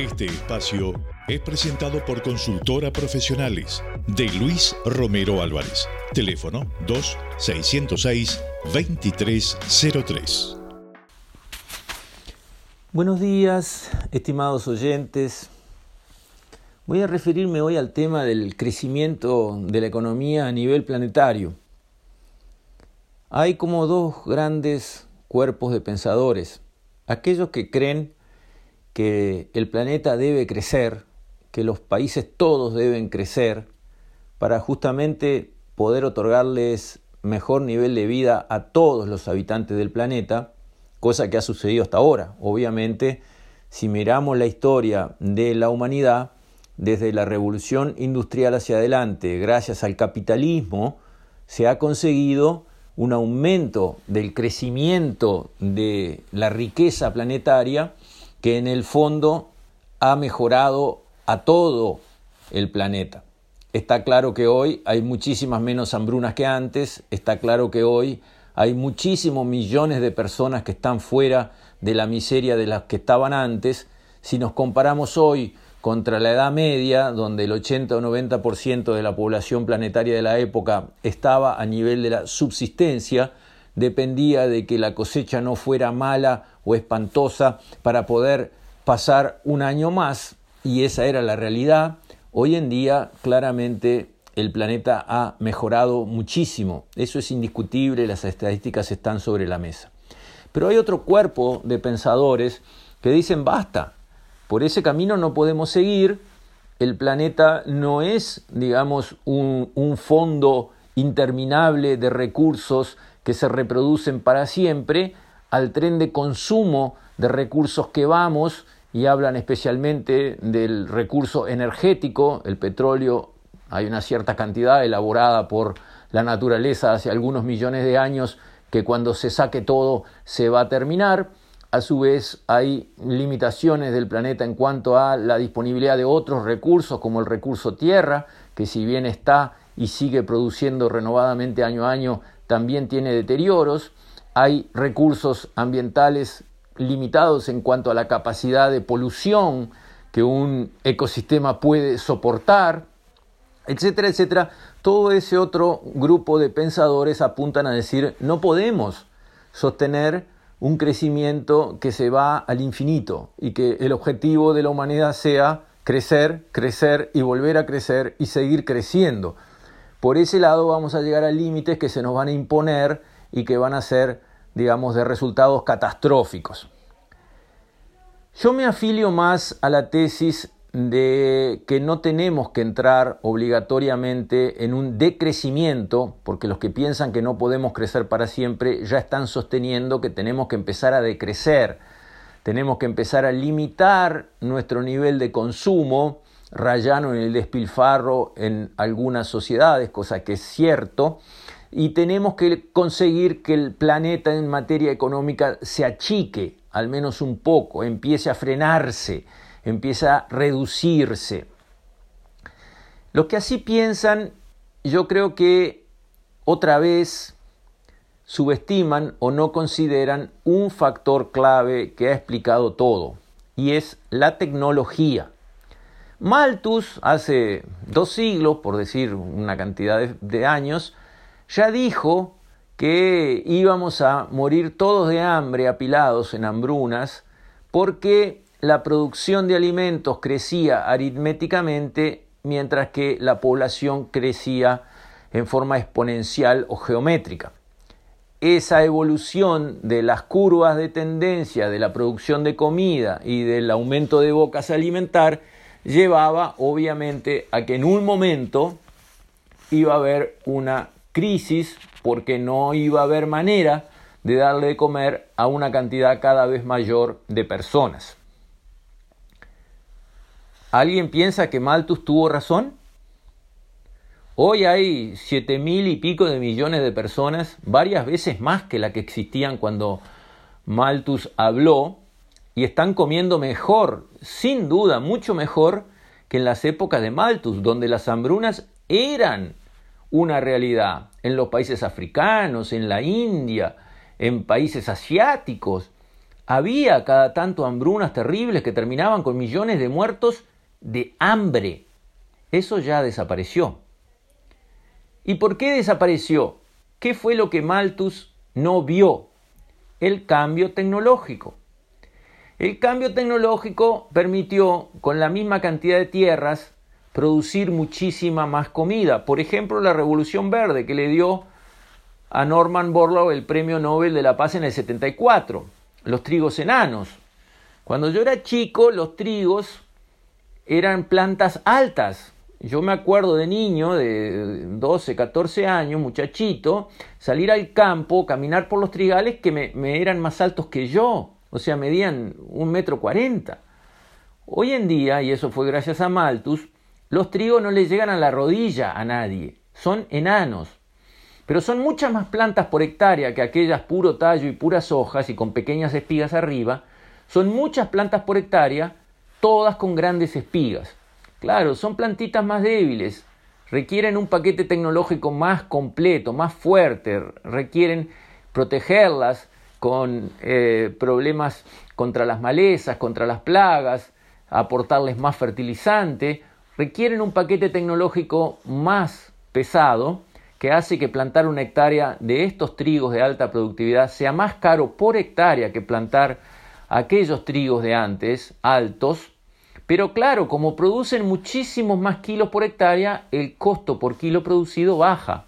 Este espacio es presentado por Consultora Profesionales de Luis Romero Álvarez. Teléfono 2-606-2303. Buenos días, estimados oyentes. Voy a referirme hoy al tema del crecimiento de la economía a nivel planetario. Hay como dos grandes cuerpos de pensadores. Aquellos que creen que el planeta debe crecer, que los países todos deben crecer para justamente poder otorgarles mejor nivel de vida a todos los habitantes del planeta, cosa que ha sucedido hasta ahora. Obviamente, si miramos la historia de la humanidad, desde la revolución industrial hacia adelante, gracias al capitalismo, se ha conseguido un aumento del crecimiento de la riqueza planetaria que en el fondo ha mejorado a todo el planeta. Está claro que hoy hay muchísimas menos hambrunas que antes, está claro que hoy hay muchísimos millones de personas que están fuera de la miseria de las que estaban antes. Si nos comparamos hoy contra la Edad Media, donde el 80 o 90% de la población planetaria de la época estaba a nivel de la subsistencia, dependía de que la cosecha no fuera mala o espantosa para poder pasar un año más, y esa era la realidad. Hoy en día claramente el planeta ha mejorado muchísimo, eso es indiscutible, las estadísticas están sobre la mesa. Pero hay otro cuerpo de pensadores que dicen basta, por ese camino no podemos seguir, el planeta no es, digamos, un, un fondo interminable de recursos que se reproducen para siempre, al tren de consumo de recursos que vamos, y hablan especialmente del recurso energético, el petróleo, hay una cierta cantidad elaborada por la naturaleza hace algunos millones de años que cuando se saque todo se va a terminar. A su vez hay limitaciones del planeta en cuanto a la disponibilidad de otros recursos como el recurso tierra, que si bien está y sigue produciendo renovadamente año a año, también tiene deterioros, hay recursos ambientales limitados en cuanto a la capacidad de polución que un ecosistema puede soportar, etcétera, etcétera. Todo ese otro grupo de pensadores apuntan a decir no podemos sostener un crecimiento que se va al infinito y que el objetivo de la humanidad sea crecer, crecer y volver a crecer y seguir creciendo. Por ese lado vamos a llegar a límites que se nos van a imponer y que van a ser, digamos, de resultados catastróficos. Yo me afilio más a la tesis de que no tenemos que entrar obligatoriamente en un decrecimiento, porque los que piensan que no podemos crecer para siempre ya están sosteniendo que tenemos que empezar a decrecer, tenemos que empezar a limitar nuestro nivel de consumo, rayano en el despilfarro en algunas sociedades, cosa que es cierto, y tenemos que conseguir que el planeta en materia económica se achique al menos un poco, empiece a frenarse, empiece a reducirse. Los que así piensan, yo creo que otra vez subestiman o no consideran un factor clave que ha explicado todo, y es la tecnología. Malthus, hace dos siglos, por decir una cantidad de, años, ya dijo que íbamos a morir todos de hambre, apilados en hambrunas, porque la producción de alimentos crecía aritméticamente mientras que la población crecía en forma exponencial o geométrica. Esa evolución de las curvas de tendencia de la producción de comida y del aumento de bocas a alimentar llevaba obviamente a que en un momento iba a haber una crisis porque no iba a haber manera de darle de comer a una cantidad cada vez mayor de personas. ¿Alguien piensa que Malthus tuvo razón? Hoy hay siete mil y pico de millones de personas, varias veces más que la que existían cuando Malthus habló, y están comiendo mejor, sin duda, mucho mejor que en las épocas de Malthus, donde las hambrunas eran una realidad. En los países africanos, en la India, en países asiáticos, había cada tanto hambrunas terribles que terminaban con millones de muertos de hambre. Eso ya desapareció. ¿Y por qué desapareció? ¿Qué fue lo que Malthus no vio? El cambio tecnológico. El cambio tecnológico permitió, con la misma cantidad de tierras, producir muchísima más comida. Por ejemplo, la Revolución Verde, que le dio a Norman Borlaug el Premio Nobel de la Paz en el 74. Los trigos enanos. Cuando yo era chico, los trigos eran plantas altas. Yo me acuerdo de niño, de 12, 14 años, muchachito, salir al campo, caminar por los trigales que me, me eran más altos que yo o sea, medían un metro cuarenta. Hoy en día, y eso fue gracias a Malthus, los trigos no le llegan a la rodilla a nadie, son enanos. Pero son muchas más plantas por hectárea que aquellas puro tallo y puras hojas y con pequeñas espigas arriba. Son muchas plantas por hectárea, todas con grandes espigas. Claro, son plantitas más débiles, requieren un paquete tecnológico más completo, más fuerte, requieren protegerlas, con eh, problemas contra las malezas, contra las plagas, aportarles más fertilizante, requieren un paquete tecnológico más pesado que hace que plantar una hectárea de estos trigos de alta productividad sea más caro por hectárea que plantar aquellos trigos de antes, altos, pero claro, como producen muchísimos más kilos por hectárea, el costo por kilo producido baja.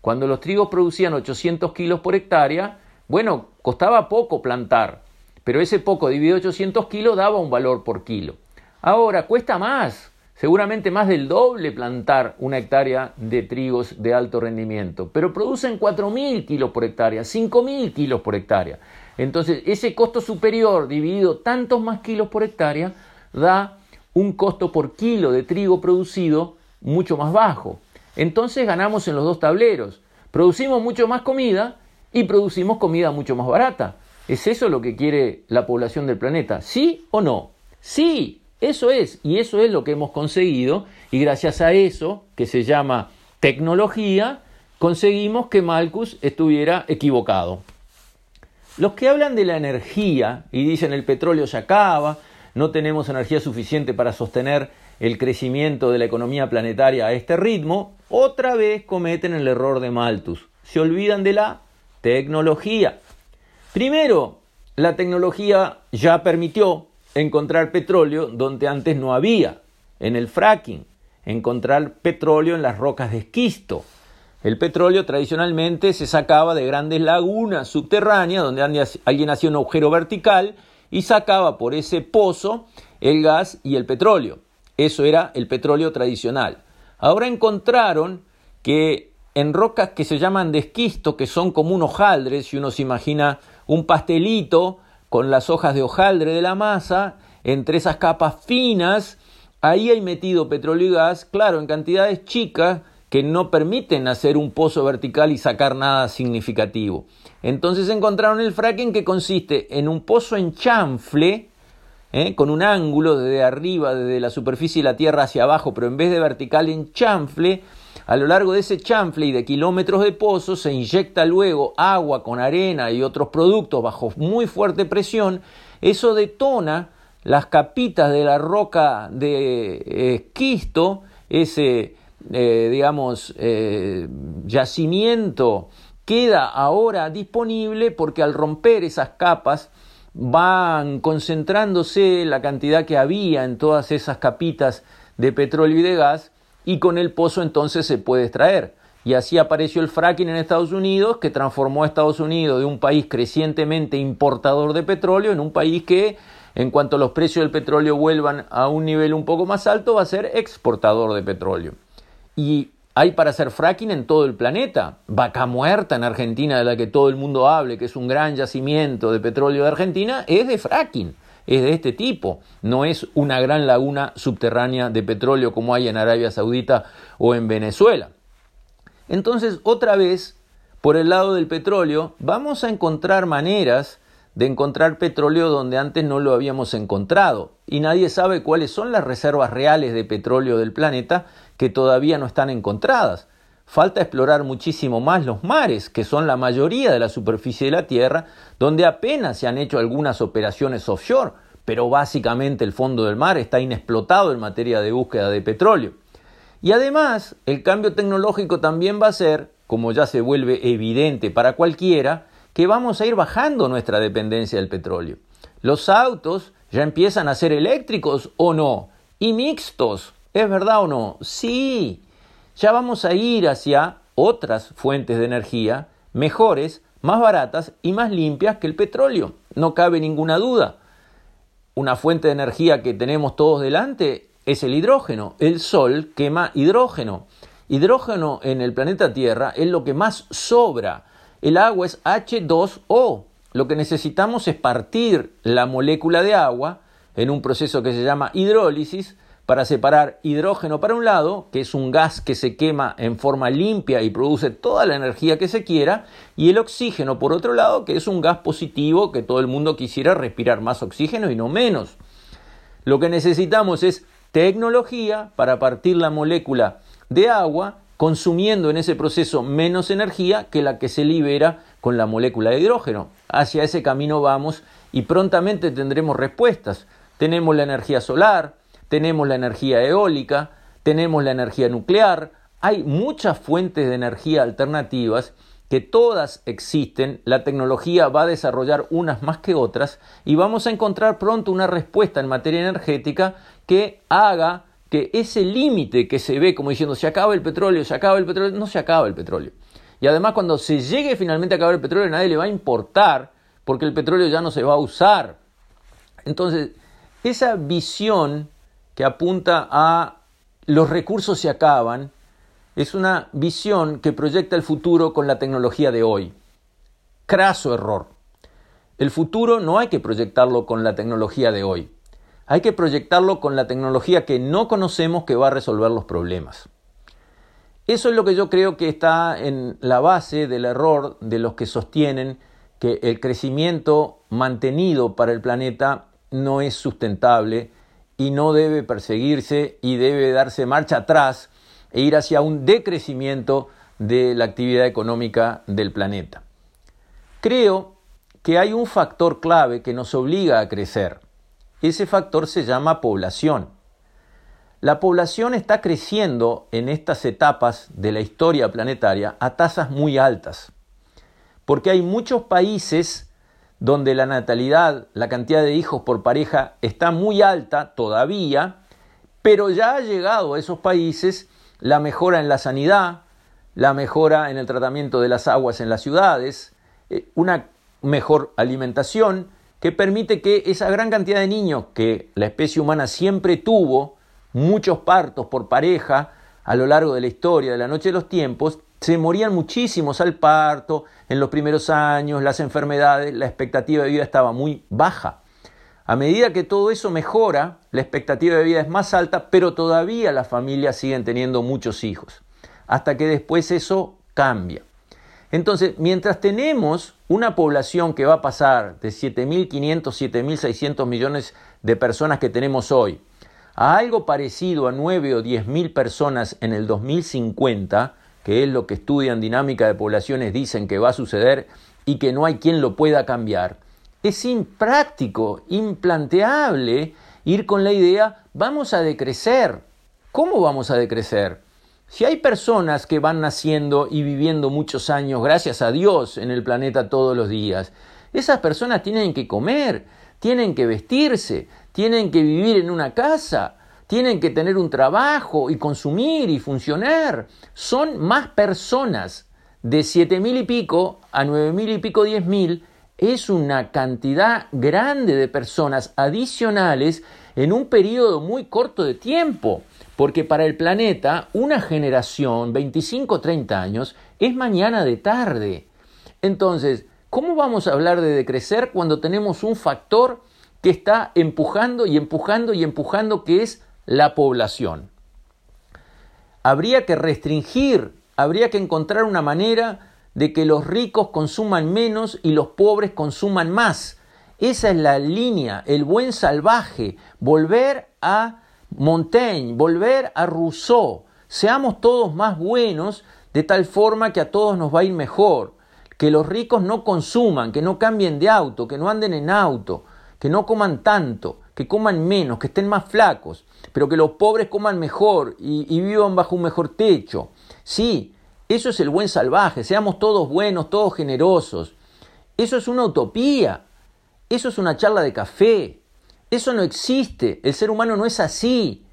Cuando los trigos producían 800 kilos por hectárea, bueno, costaba poco plantar, pero ese poco dividido 800 kilos daba un valor por kilo. Ahora cuesta más, seguramente más del doble plantar una hectárea de trigos de alto rendimiento, pero producen 4.000 kilos por hectárea, 5.000 kilos por hectárea. Entonces, ese costo superior dividido tantos más kilos por hectárea da un costo por kilo de trigo producido mucho más bajo. Entonces ganamos en los dos tableros. Producimos mucho más comida y producimos comida mucho más barata. ¿Es eso lo que quiere la población del planeta? ¿Sí o no? Sí, eso es, y eso es lo que hemos conseguido, y gracias a eso, que se llama tecnología, conseguimos que Malthus estuviera equivocado. Los que hablan de la energía y dicen el petróleo se acaba, no tenemos energía suficiente para sostener el crecimiento de la economía planetaria a este ritmo, otra vez cometen el error de Malthus. Se olvidan de la Tecnología. Primero, la tecnología ya permitió encontrar petróleo donde antes no había, en el fracking, encontrar petróleo en las rocas de esquisto. El petróleo tradicionalmente se sacaba de grandes lagunas subterráneas donde alguien hacía un agujero vertical y sacaba por ese pozo el gas y el petróleo. Eso era el petróleo tradicional. Ahora encontraron que en rocas que se llaman de esquisto, que son como un hojaldre, si uno se imagina un pastelito con las hojas de hojaldre de la masa, entre esas capas finas, ahí hay metido petróleo y gas, claro, en cantidades chicas que no permiten hacer un pozo vertical y sacar nada significativo. Entonces encontraron el fracking que consiste en un pozo en chanfle, ¿eh? con un ángulo desde arriba, desde la superficie de la Tierra hacia abajo, pero en vez de vertical en chanfle, a lo largo de ese chanfle y de kilómetros de pozo se inyecta luego agua con arena y otros productos bajo muy fuerte presión. Eso detona las capitas de la roca de esquisto, ese, eh, digamos, eh, yacimiento queda ahora disponible porque al romper esas capas van concentrándose la cantidad que había en todas esas capitas de petróleo y de gas y con el pozo entonces se puede extraer. Y así apareció el fracking en Estados Unidos, que transformó a Estados Unidos de un país crecientemente importador de petróleo en un país que, en cuanto los precios del petróleo vuelvan a un nivel un poco más alto, va a ser exportador de petróleo. Y hay para hacer fracking en todo el planeta. Vaca Muerta en Argentina, de la que todo el mundo hable, que es un gran yacimiento de petróleo de Argentina, es de fracking es de este tipo, no es una gran laguna subterránea de petróleo como hay en Arabia Saudita o en Venezuela. Entonces, otra vez, por el lado del petróleo, vamos a encontrar maneras de encontrar petróleo donde antes no lo habíamos encontrado. Y nadie sabe cuáles son las reservas reales de petróleo del planeta que todavía no están encontradas. Falta explorar muchísimo más los mares, que son la mayoría de la superficie de la Tierra, donde apenas se han hecho algunas operaciones offshore, pero básicamente el fondo del mar está inexplotado en materia de búsqueda de petróleo. Y además, el cambio tecnológico también va a ser, como ya se vuelve evidente para cualquiera, que vamos a ir bajando nuestra dependencia del petróleo. Los autos ya empiezan a ser eléctricos o no, y mixtos, ¿es verdad o no? Sí, ya vamos a ir hacia otras fuentes de energía mejores, más baratas y más limpias que el petróleo, no cabe ninguna duda una fuente de energía que tenemos todos delante es el hidrógeno. El Sol quema hidrógeno. Hidrógeno en el planeta Tierra es lo que más sobra. El agua es H2O. Lo que necesitamos es partir la molécula de agua en un proceso que se llama hidrólisis para separar hidrógeno para un lado, que es un gas que se quema en forma limpia y produce toda la energía que se quiera, y el oxígeno por otro lado, que es un gas positivo que todo el mundo quisiera respirar más oxígeno y no menos. Lo que necesitamos es tecnología para partir la molécula de agua, consumiendo en ese proceso menos energía que la que se libera con la molécula de hidrógeno. Hacia ese camino vamos y prontamente tendremos respuestas. Tenemos la energía solar, tenemos la energía eólica, tenemos la energía nuclear, hay muchas fuentes de energía alternativas que todas existen, la tecnología va a desarrollar unas más que otras y vamos a encontrar pronto una respuesta en materia energética que haga que ese límite que se ve como diciendo se acaba el petróleo, se acaba el petróleo, no se acaba el petróleo. Y además cuando se llegue finalmente a acabar el petróleo, nadie le va a importar porque el petróleo ya no se va a usar. Entonces, esa visión que apunta a los recursos se acaban, es una visión que proyecta el futuro con la tecnología de hoy. Craso error. El futuro no hay que proyectarlo con la tecnología de hoy. Hay que proyectarlo con la tecnología que no conocemos que va a resolver los problemas. Eso es lo que yo creo que está en la base del error de los que sostienen que el crecimiento mantenido para el planeta no es sustentable y no debe perseguirse y debe darse marcha atrás e ir hacia un decrecimiento de la actividad económica del planeta. Creo que hay un factor clave que nos obliga a crecer. Ese factor se llama población. La población está creciendo en estas etapas de la historia planetaria a tasas muy altas, porque hay muchos países donde la natalidad, la cantidad de hijos por pareja está muy alta todavía, pero ya ha llegado a esos países la mejora en la sanidad, la mejora en el tratamiento de las aguas en las ciudades, eh, una mejor alimentación que permite que esa gran cantidad de niños que la especie humana siempre tuvo, muchos partos por pareja a lo largo de la historia de la noche de los tiempos, se morían muchísimos al parto, en los primeros años, las enfermedades, la expectativa de vida estaba muy baja. A medida que todo eso mejora, la expectativa de vida es más alta, pero todavía las familias siguen teniendo muchos hijos, hasta que después eso cambia. Entonces, mientras tenemos una población que va a pasar de 7.500, 7.600 millones de personas que tenemos hoy, a algo parecido a 9 o 10.000 personas en el 2050, que es lo que estudian dinámica de poblaciones, dicen que va a suceder y que no hay quien lo pueda cambiar, es impráctico, implanteable ir con la idea, vamos a decrecer. ¿Cómo vamos a decrecer? Si hay personas que van naciendo y viviendo muchos años, gracias a Dios, en el planeta todos los días, esas personas tienen que comer, tienen que vestirse, tienen que vivir en una casa, tienen que tener un trabajo y consumir y funcionar. Son más personas de siete mil y pico a nueve mil y pico, diez mil. Es una cantidad grande de personas adicionales en un periodo muy corto de tiempo. Porque para el planeta, una generación, 25 30 años, es mañana de tarde. Entonces, ¿cómo vamos a hablar de decrecer cuando tenemos un factor que está empujando y empujando y empujando, que es la población. Habría que restringir, habría que encontrar una manera de que los ricos consuman menos y los pobres consuman más. Esa es la línea, el buen salvaje, volver a Montaigne, volver a Rousseau. Seamos todos más buenos de tal forma que a todos nos va a ir mejor, que los ricos no consuman, que no cambien de auto, que no anden en auto, que no coman tanto, que coman menos, que estén más flacos, pero que los pobres coman mejor y, y vivan bajo un mejor techo. Sí, eso es el buen salvaje, seamos todos buenos, todos generosos. Eso es una utopía, eso es una charla de café, eso no existe, el ser humano no es así.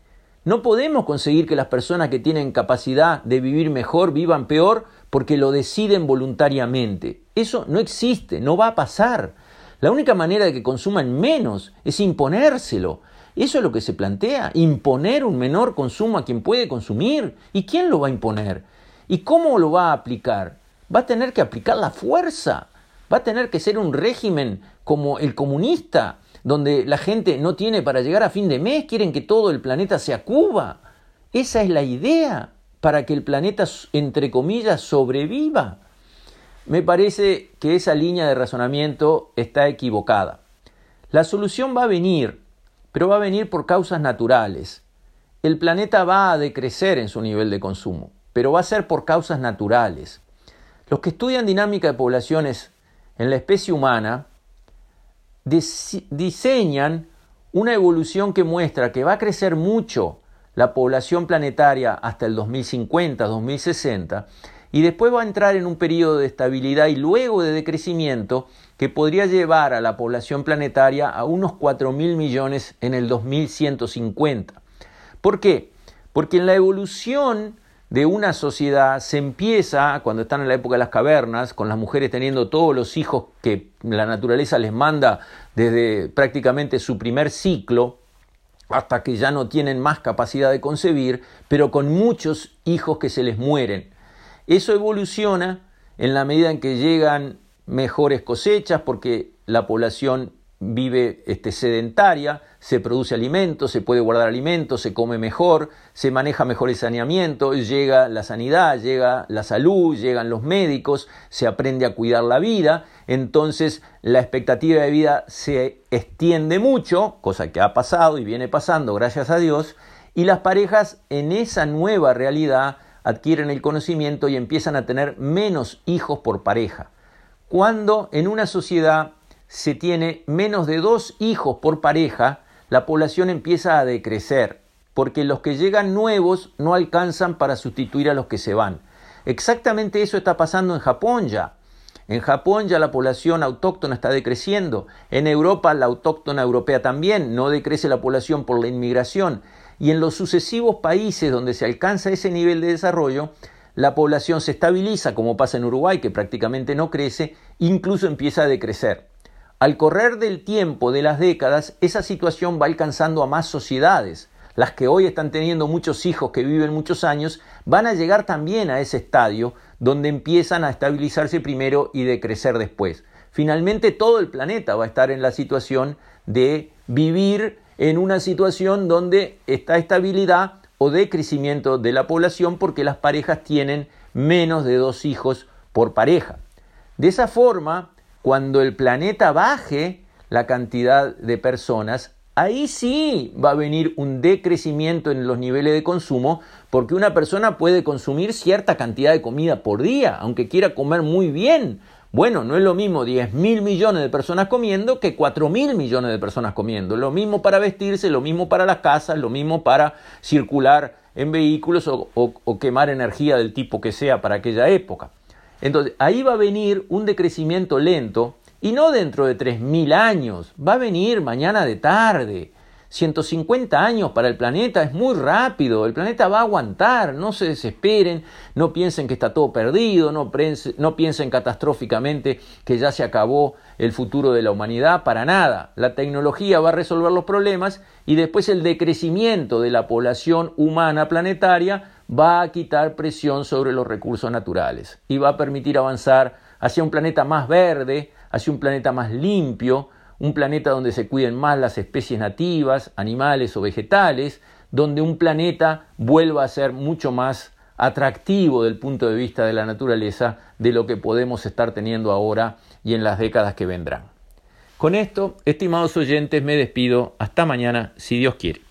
No podemos conseguir que las personas que tienen capacidad de vivir mejor vivan peor porque lo deciden voluntariamente. Eso no existe, no va a pasar. La única manera de que consuman menos es imponérselo. Eso es lo que se plantea, imponer un menor consumo a quien puede consumir. ¿Y quién lo va a imponer? ¿Y cómo lo va a aplicar? Va a tener que aplicar la fuerza. Va a tener que ser un régimen como el comunista, donde la gente no tiene para llegar a fin de mes, quieren que todo el planeta sea Cuba. Esa es la idea para que el planeta, entre comillas, sobreviva. Me parece que esa línea de razonamiento está equivocada. La solución va a venir, pero va a venir por causas naturales. El planeta va a decrecer en su nivel de consumo, pero va a ser por causas naturales. Los que estudian dinámica de poblaciones en la especie humana diseñan una evolución que muestra que va a crecer mucho la población planetaria hasta el 2050, 2060, y después va a entrar en un periodo de estabilidad y luego de decrecimiento que podría llevar a la población planetaria a unos 4 mil millones en el 2150. ¿Por qué? Porque en la evolución de una sociedad se empieza, cuando están en la época de las cavernas, con las mujeres teniendo todos los hijos que la naturaleza les manda desde prácticamente su primer ciclo, hasta que ya no tienen más capacidad de concebir, pero con muchos hijos que se les mueren. Eso evoluciona en la medida en que llegan mejores cosechas, porque la población vive este, sedentaria, se produce alimento, se puede guardar alimento, se come mejor, se maneja mejor el saneamiento, llega la sanidad, llega la salud, llegan los médicos, se aprende a cuidar la vida, entonces la expectativa de vida se extiende mucho, cosa que ha pasado y viene pasando, gracias a Dios, y las parejas en esa nueva realidad adquieren el conocimiento y empiezan a tener menos hijos por pareja. Cuando en una sociedad se tiene menos de dos hijos por pareja, la población empieza a decrecer, porque los que llegan nuevos no alcanzan para sustituir a los que se van. Exactamente eso está pasando en Japón ya. En Japón ya la población autóctona está decreciendo. En Europa la autóctona europea también. No decrece la población por la inmigración. Y en los sucesivos países donde se alcanza ese nivel de desarrollo, la población se estabiliza, como pasa en Uruguay, que prácticamente no crece, incluso empieza a decrecer. Al correr del tiempo, de las décadas, esa situación va alcanzando a más sociedades. Las que hoy están teniendo muchos hijos que viven muchos años van a llegar también a ese estadio donde empiezan a estabilizarse primero y decrecer después. Finalmente todo el planeta va a estar en la situación de vivir en una situación donde está estabilidad o decrecimiento de la población porque las parejas tienen menos de dos hijos por pareja. De esa forma, cuando el planeta baje la cantidad de personas, ahí sí va a venir un decrecimiento en los niveles de consumo, porque una persona puede consumir cierta cantidad de comida por día, aunque quiera comer muy bien. Bueno, no es lo mismo 10 mil millones de personas comiendo que 4 mil millones de personas comiendo. Lo mismo para vestirse, lo mismo para las casas, lo mismo para circular en vehículos o, o quemar energía del tipo que sea para aquella época. Entonces, ahí va a venir un decrecimiento lento y no dentro de 3.000 años, va a venir mañana de tarde. 150 años para el planeta es muy rápido, el planeta va a aguantar, no se desesperen, no piensen que está todo perdido, no, no piensen catastróficamente que ya se acabó el futuro de la humanidad, para nada. La tecnología va a resolver los problemas y después el decrecimiento de la población humana planetaria va a quitar presión sobre los recursos naturales y va a permitir avanzar hacia un planeta más verde, hacia un planeta más limpio, un planeta donde se cuiden más las especies nativas, animales o vegetales, donde un planeta vuelva a ser mucho más atractivo del punto de vista de la naturaleza de lo que podemos estar teniendo ahora y en las décadas que vendrán. Con esto, estimados oyentes, me despido. Hasta mañana, si Dios quiere.